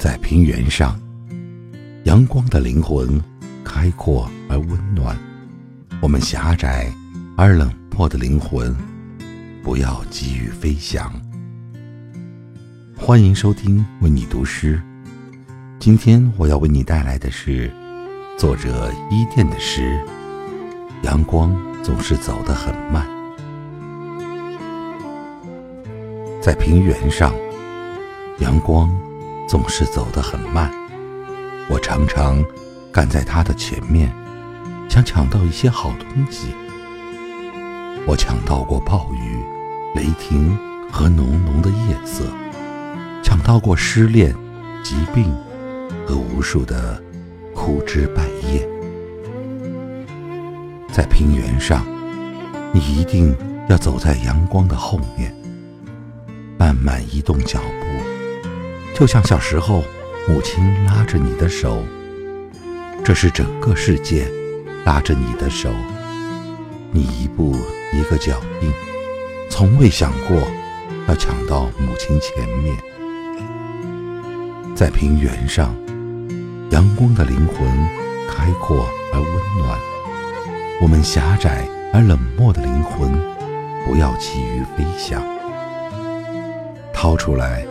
在平原上，阳光的灵魂开阔而温暖；我们狭窄而冷漠的灵魂，不要急于飞翔。欢迎收听为你读诗，今天我要为你带来的是作者伊甸的诗。阳光总是走得很慢，在平原上，阳光。总是走得很慢，我常常赶在他的前面，想抢到一些好东西。我抢到过暴雨、雷霆和浓浓的夜色，抢到过失恋、疾病和无数的枯枝败叶。在平原上，你一定要走在阳光的后面，慢慢移动脚步。就像小时候，母亲拉着你的手，这是整个世界拉着你的手，你一步一个脚印，从未想过要抢到母亲前面。在平原上，阳光的灵魂开阔而温暖，我们狭窄而冷漠的灵魂，不要急于飞翔，掏出来。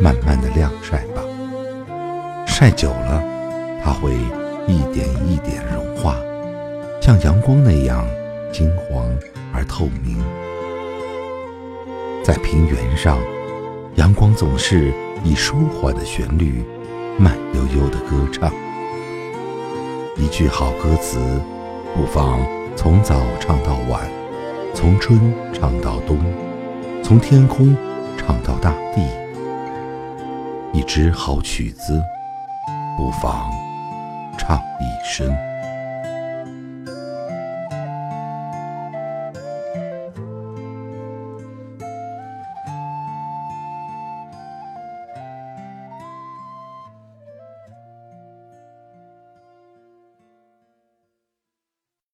慢慢的晾晒吧，晒久了，它会一点一点融化，像阳光那样金黄而透明。在平原上，阳光总是以舒缓的旋律，慢悠悠的歌唱。一句好歌词，不妨从早唱到晚，从春唱到冬，从天空唱到大地。一支好曲子，不妨唱一声。